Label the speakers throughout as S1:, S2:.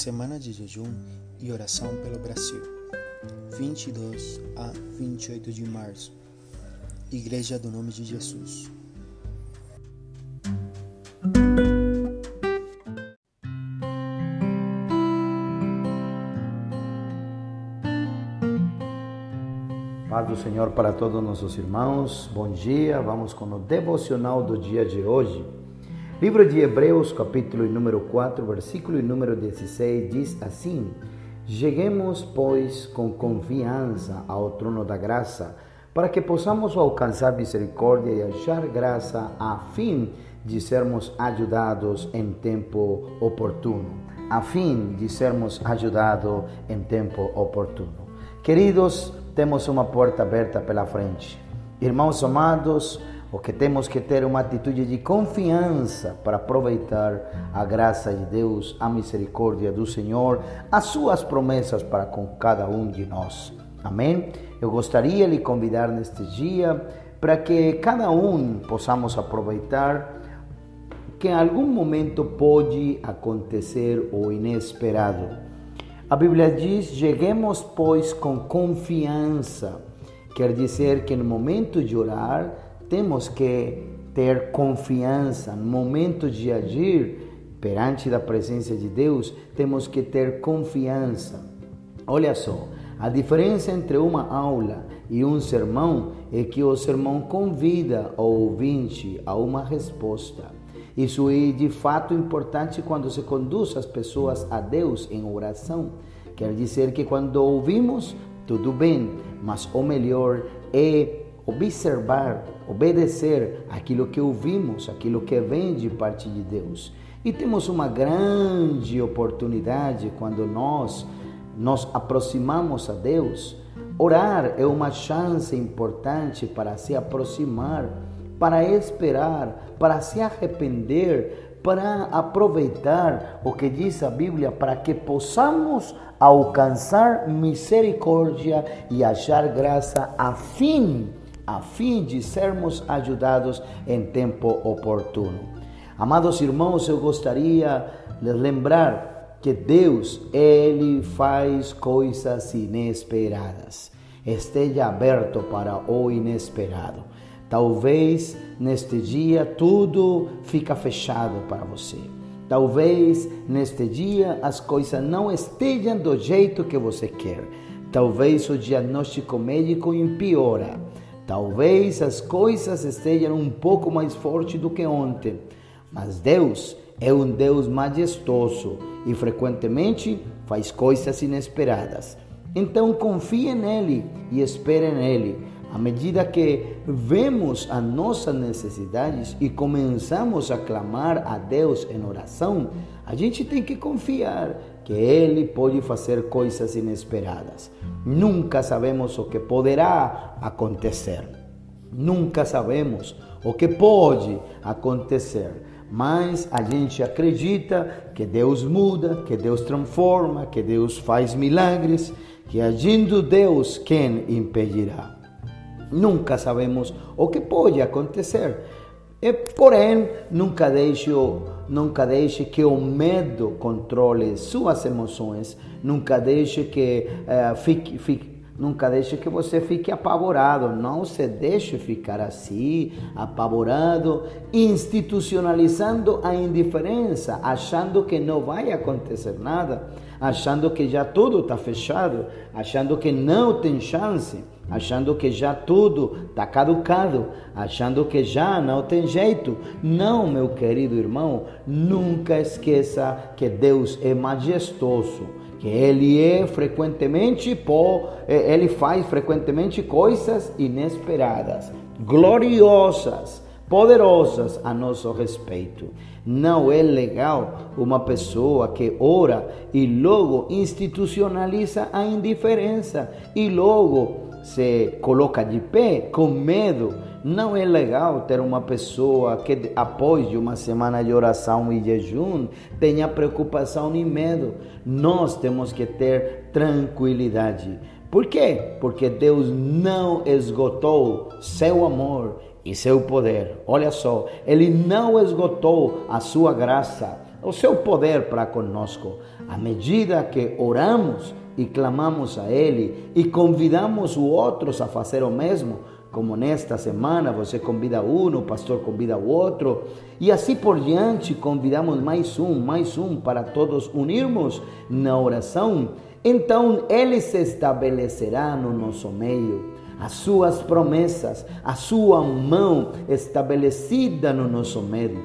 S1: Semana de jejum e oração pelo Brasil, 22 a 28 de março. Igreja do Nome de Jesus.
S2: Paz do Senhor para todos nossos irmãos. Bom dia. Vamos com o devocional do dia de hoje. Livro de Hebreus, capítulo número 4, versículo número 16, diz assim: Cheguemos, pois, com confiança ao trono da graça, para que possamos alcançar misericórdia e achar graça, a fim de sermos ajudados em tempo oportuno. A fim de sermos ajudados em tempo oportuno. Queridos, temos uma porta aberta pela frente. Irmãos amados, o que temos que ter uma atitude de confiança para aproveitar a graça de Deus, a misericórdia do Senhor, as suas promessas para com cada um de nós. Amém? Eu gostaria de lhe convidar neste dia para que cada um possamos aproveitar que em algum momento pode acontecer o inesperado. A Bíblia diz: cheguemos, pois, com confiança. Quer dizer que no momento de orar, temos que ter confiança no momento de agir perante da presença de Deus, temos que ter confiança. Olha só, a diferença entre uma aula e um sermão é que o sermão convida o ouvinte a uma resposta. Isso é de fato importante quando se conduz as pessoas a Deus em oração. Quer dizer que quando ouvimos, tudo bem, mas o melhor é observar, obedecer aquilo que ouvimos, aquilo que vem de parte de Deus. E temos uma grande oportunidade quando nós nos aproximamos a Deus. Orar é uma chance importante para se aproximar, para esperar, para se arrepender, para aproveitar o que diz a Bíblia, para que possamos alcançar misericórdia e achar graça a fim a fim de sermos ajudados em tempo oportuno. Amados irmãos, eu gostaria de lembrar que Deus, Ele faz coisas inesperadas. Esteja aberto para o inesperado. Talvez neste dia tudo fica fechado para você. Talvez neste dia as coisas não estejam do jeito que você quer. Talvez o diagnóstico médico empeora. Talvez as coisas estejam um pouco mais fortes do que ontem, mas Deus é um Deus majestoso e frequentemente faz coisas inesperadas. Então confie nele e espere nele. À medida que vemos as nossas necessidades e começamos a clamar a Deus em oração, a gente tem que confiar que Ele pode fazer coisas inesperadas. Nunca sabemos o que poderá acontecer. Nunca sabemos o que pode acontecer. Mas a gente acredita que Deus muda, que Deus transforma, que Deus faz milagres, que agindo Deus, quem impedirá? Nunca sabemos o que pode acontecer. E, porém, nunca deixe, nunca deixe que o medo controle suas emoções, nunca deixe que uh, fique, fique, nunca deixe que você fique apavorado, não se deixe ficar assim, apavorado, institucionalizando a indiferença, achando que não vai acontecer nada, achando que já tudo está fechado, achando que não tem chance achando que já tudo está caducado, achando que já não tem jeito. Não, meu querido irmão, nunca esqueça que Deus é majestoso, que Ele é frequentemente, Ele faz frequentemente coisas inesperadas, gloriosas, poderosas a nosso respeito. Não é legal uma pessoa que ora e logo institucionaliza a indiferença e logo se coloca de pé com medo. Não é legal ter uma pessoa que, após uma semana de oração e jejum, tenha preocupação e medo. Nós temos que ter tranquilidade. Por quê? Porque Deus não esgotou seu amor e seu poder. Olha só, Ele não esgotou a sua graça o seu poder para conosco. À medida que oramos e clamamos a Ele e convidamos os outros a fazer o mesmo, como nesta semana você convida um, o pastor convida o outro, e assim por diante convidamos mais um, mais um para todos unirmos na oração, então Ele se estabelecerá no nosso meio. As suas promessas, a sua mão estabelecida no nosso meio.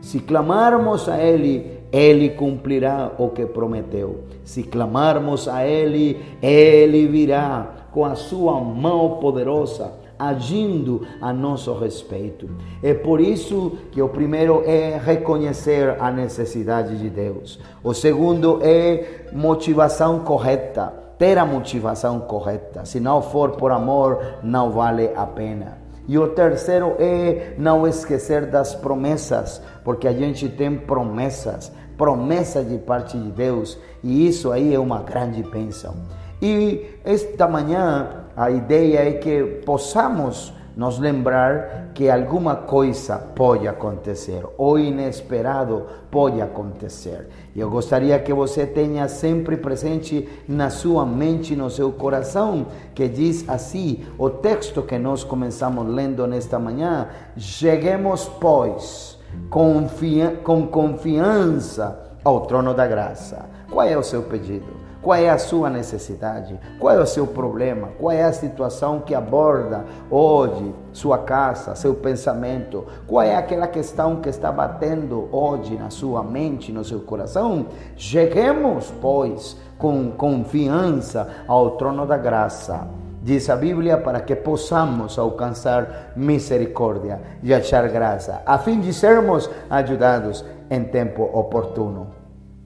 S2: Se clamarmos a Ele, Ele cumprirá o que prometeu. Se clamarmos a Ele, Ele virá com a sua mão poderosa agindo a nosso respeito. É por isso que o primeiro é reconhecer a necessidade de Deus. O segundo é motivação correta, ter a motivação correta. Se não for por amor, não vale a pena. E o terceiro é não esquecer das promessas, porque a gente tem promessas, promessas de parte de Deus, e isso aí é uma grande bênção. E esta manhã a ideia é que possamos nos lembrar que alguma coisa pode acontecer, o inesperado pode acontecer. Eu gostaria que você tenha sempre presente na sua mente, no seu coração, que diz assim, o texto que nós começamos lendo nesta manhã: cheguemos, pois, com confiança ao trono da graça. Qual é o seu pedido? Qual é a sua necessidade? Qual é o seu problema? Qual é a situação que aborda hoje sua casa, seu pensamento? Qual é aquela questão que está batendo hoje na sua mente, no seu coração? Cheguemos, pois, com confiança ao trono da graça. Diz a Bíblia para que possamos alcançar misericórdia e achar graça, a fim de sermos ajudados em tempo oportuno.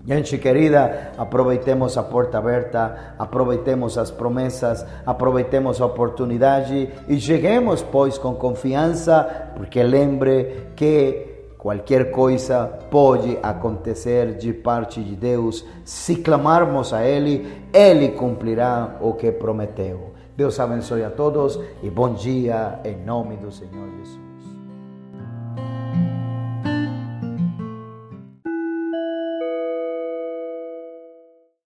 S2: Gente querida, aproveitemos a porta aberta, aproveitemos as promessas, aproveitemos a oportunidade e cheguemos, pois, com confiança, porque lembre que qualquer coisa pode acontecer de parte de Deus. Se clamarmos a Ele, Ele cumprirá o que prometeu. Deus abençoe a todos e bom dia em nome do Senhor Jesus.